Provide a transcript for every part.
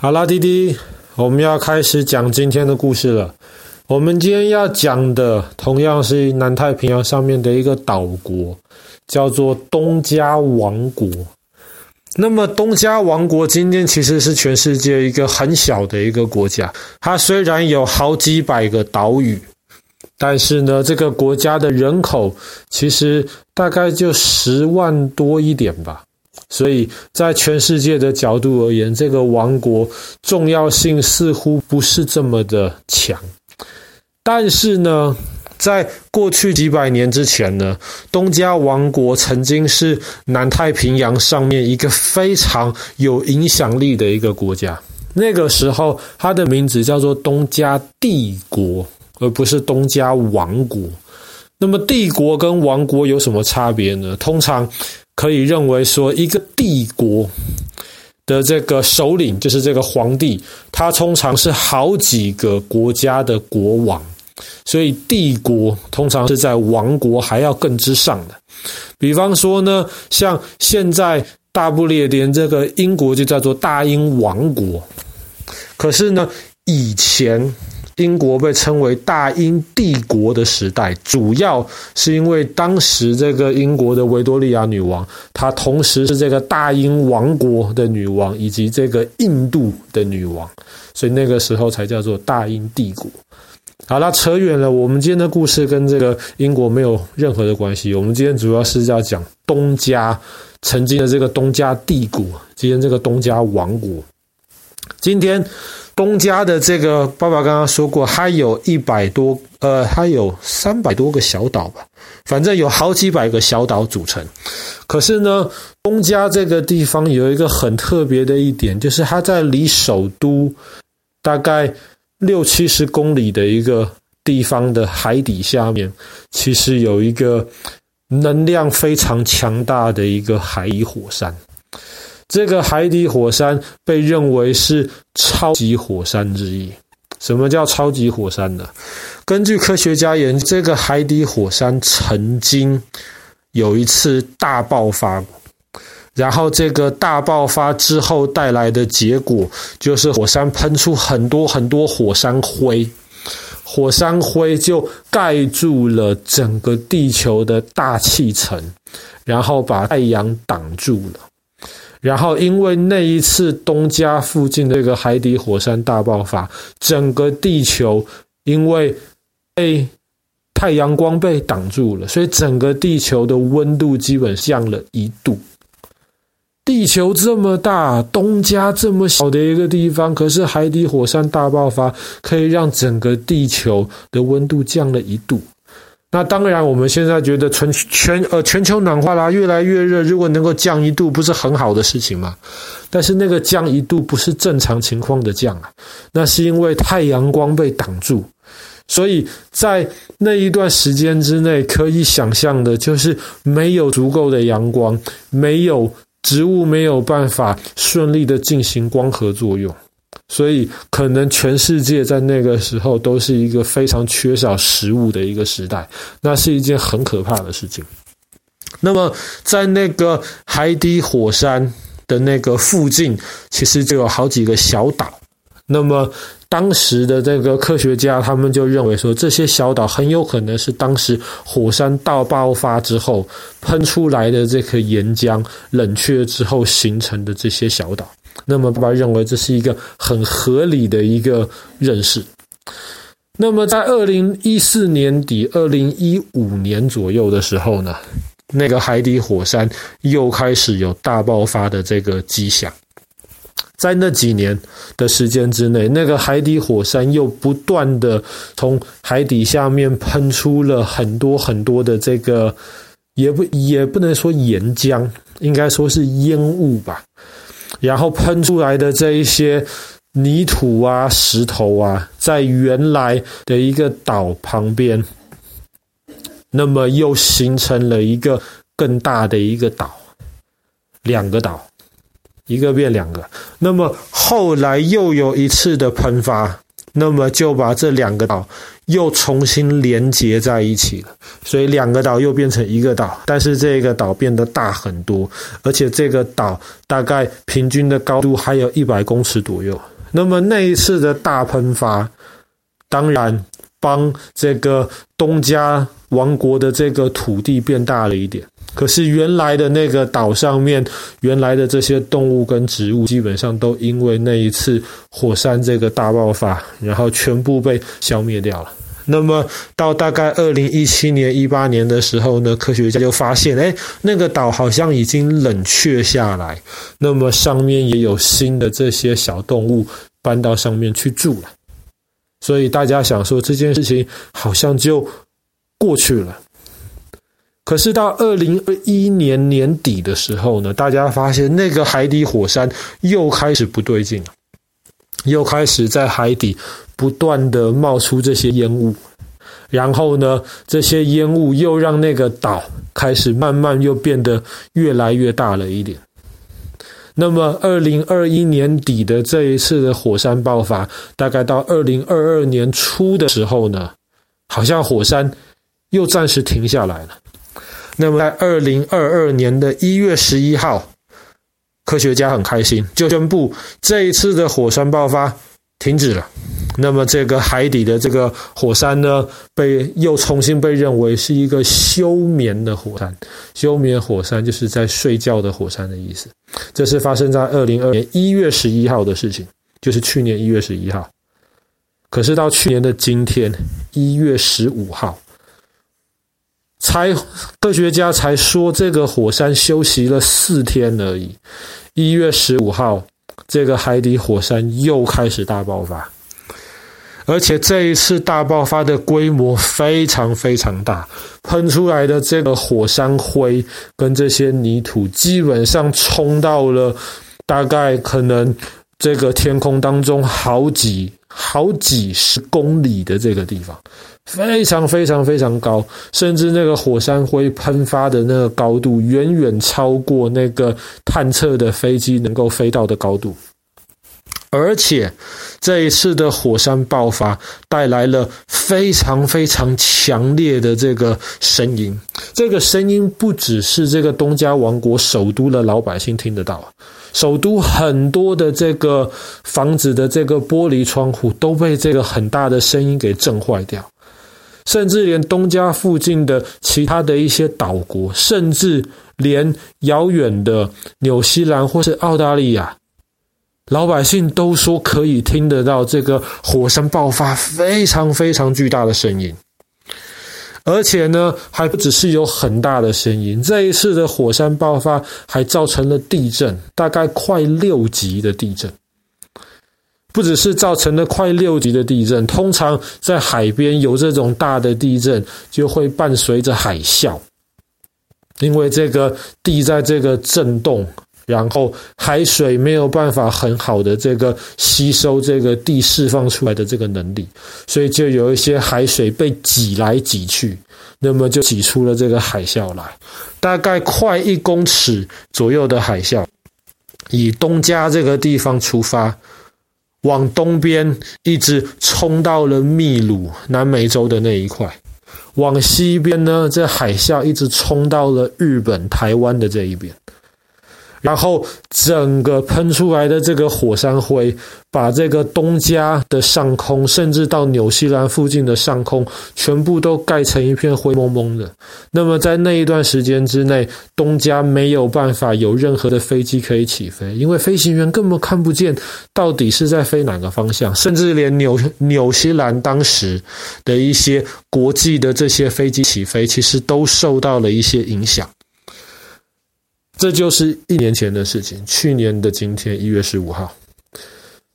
好啦，弟弟，我们要开始讲今天的故事了。我们今天要讲的同样是南太平洋上面的一个岛国，叫做东加王国。那么东加王国今天其实是全世界一个很小的一个国家，它虽然有好几百个岛屿，但是呢，这个国家的人口其实大概就十万多一点吧。所以在全世界的角度而言，这个王国重要性似乎不是这么的强。但是呢，在过去几百年之前呢，东加王国曾经是南太平洋上面一个非常有影响力的一个国家。那个时候，它的名字叫做东加帝国，而不是东加王国。那么，帝国跟王国有什么差别呢？通常可以认为说，一个帝国的这个首领就是这个皇帝，他通常是好几个国家的国王，所以帝国通常是在王国还要更之上的。比方说呢，像现在大不列颠这个英国就叫做大英王国，可是呢，以前。英国被称为大英帝国的时代，主要是因为当时这个英国的维多利亚女王，她同时是这个大英王国的女王，以及这个印度的女王，所以那个时候才叫做大英帝国。好了，扯远了，我们今天的故事跟这个英国没有任何的关系。我们今天主要是要讲东家曾经的这个东家帝国，今天这个东家王国，今天。东加的这个爸爸刚刚说过，它有一百多，呃，它有三百多个小岛吧，反正有好几百个小岛组成。可是呢，东加这个地方有一个很特别的一点，就是它在离首都大概六七十公里的一个地方的海底下面，其实有一个能量非常强大的一个海底火山。这个海底火山被认为是超级火山之一。什么叫超级火山呢？根据科学家研究，这个海底火山曾经有一次大爆发，然后这个大爆发之后带来的结果，就是火山喷出很多很多火山灰，火山灰就盖住了整个地球的大气层，然后把太阳挡住了。然后，因为那一次东加附近的这个海底火山大爆发，整个地球因为被太阳光被挡住了，所以整个地球的温度基本降了一度。地球这么大，东加这么小的一个地方，可是海底火山大爆发可以让整个地球的温度降了一度。那当然，我们现在觉得全全呃全球暖化啦，越来越热，如果能够降一度，不是很好的事情吗？但是那个降一度不是正常情况的降啊，那是因为太阳光被挡住，所以在那一段时间之内，可以想象的就是没有足够的阳光，没有植物没有办法顺利的进行光合作用。所以，可能全世界在那个时候都是一个非常缺少食物的一个时代，那是一件很可怕的事情。那么，在那个海底火山的那个附近，其实就有好几个小岛。那么，当时的这个科学家他们就认为说，这些小岛很有可能是当时火山大爆发之后喷出来的这颗岩浆冷却之后形成的这些小岛。那么，爸爸认为这是一个很合理的一个认识。那么，在二零一四年底、二零一五年左右的时候呢，那个海底火山又开始有大爆发的这个迹象。在那几年的时间之内，那个海底火山又不断的从海底下面喷出了很多很多的这个，也不也不能说岩浆，应该说是烟雾吧。然后喷出来的这一些泥土啊、石头啊，在原来的一个岛旁边，那么又形成了一个更大的一个岛，两个岛，一个变两个。那么后来又有一次的喷发，那么就把这两个岛又重新连接在一起了，所以两个岛又变成一个岛，但是这个岛变得大很多，而且这个岛大概平均的高度还有一百公尺左右。那么那一次的大喷发，当然帮这个东加王国的这个土地变大了一点。可是原来的那个岛上面，原来的这些动物跟植物，基本上都因为那一次火山这个大爆发，然后全部被消灭掉了。那么到大概二零一七年、一八年的时候呢，科学家就发现，哎，那个岛好像已经冷却下来，那么上面也有新的这些小动物搬到上面去住了。所以大家想说这件事情好像就过去了。可是到二零二一年年底的时候呢，大家发现那个海底火山又开始不对劲了，又开始在海底不断的冒出这些烟雾，然后呢，这些烟雾又让那个岛开始慢慢又变得越来越大了一点。那么二零二一年底的这一次的火山爆发，大概到二零二二年初的时候呢，好像火山又暂时停下来了。那么，在二零二二年的一月十一号，科学家很开心，就宣布这一次的火山爆发停止了。那么，这个海底的这个火山呢，被又重新被认为是一个休眠的火山。休眠火山就是在睡觉的火山的意思。这是发生在二零二二年一月十一号的事情，就是去年一月十一号。可是到去年的今天，一月十五号。才科学家才说，这个火山休息了四天而已。一月十五号，这个海底火山又开始大爆发，而且这一次大爆发的规模非常非常大，喷出来的这个火山灰跟这些泥土，基本上冲到了大概可能这个天空当中好几好几十公里的这个地方。非常非常非常高，甚至那个火山灰喷发的那个高度，远远超过那个探测的飞机能够飞到的高度。而且这一次的火山爆发带来了非常非常强烈的这个声音，这个声音不只是这个东加王国首都的老百姓听得到，首都很多的这个房子的这个玻璃窗户都被这个很大的声音给震坏掉。甚至连东加附近的其他的一些岛国，甚至连遥远的纽西兰或是澳大利亚，老百姓都说可以听得到这个火山爆发非常非常巨大的声音，而且呢，还不只是有很大的声音，这一次的火山爆发还造成了地震，大概快六级的地震。不只是造成了快六级的地震，通常在海边有这种大的地震，就会伴随着海啸，因为这个地在这个震动，然后海水没有办法很好的这个吸收这个地释放出来的这个能力，所以就有一些海水被挤来挤去，那么就挤出了这个海啸来，大概快一公尺左右的海啸，以东加这个地方出发。往东边一直冲到了秘鲁，南美洲的那一块；往西边呢，这海啸一直冲到了日本、台湾的这一边。然后整个喷出来的这个火山灰，把这个东加的上空，甚至到纽西兰附近的上空，全部都盖成一片灰蒙蒙的。那么在那一段时间之内，东加没有办法有任何的飞机可以起飞，因为飞行员根本看不见到底是在飞哪个方向，甚至连纽纽西兰当时的一些国际的这些飞机起飞，其实都受到了一些影响。这就是一年前的事情。去年的今天，一月十五号，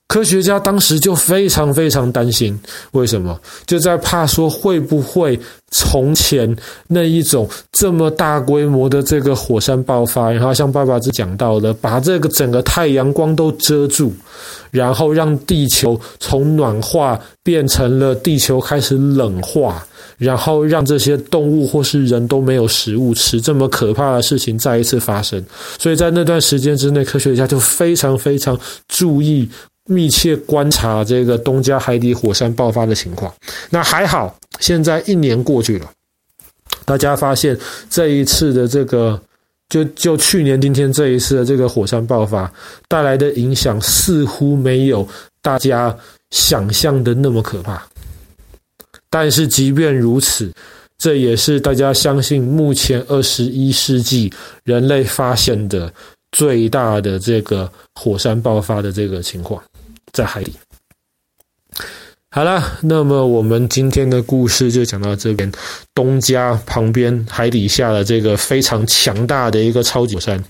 科学家当时就非常非常担心，为什么？就在怕说会不会从前那一种这么大规模的这个火山爆发，然后像爸爸只讲到的，把这个整个太阳光都遮住，然后让地球从暖化变成了地球开始冷化。然后让这些动物或是人都没有食物吃，这么可怕的事情再一次发生。所以在那段时间之内，科学家就非常非常注意密切观察这个东加海底火山爆发的情况。那还好，现在一年过去了，大家发现这一次的这个，就就去年今天这一次的这个火山爆发带来的影响，似乎没有大家想象的那么可怕。但是即便如此，这也是大家相信目前二十一世纪人类发现的最大的这个火山爆发的这个情况。在海底。好了，那么我们今天的故事就讲到这边。东加旁边海底下的这个非常强大的一个超级火山，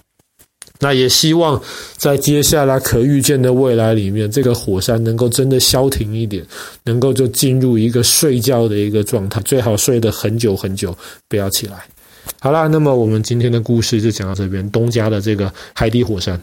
那也希望在接下来可预见的未来里面，这个火山能够真的消停一点，能够就进入一个睡觉的一个状态，最好睡得很久很久，不要起来。好了，那么我们今天的故事就讲到这边。东加的这个海底火山。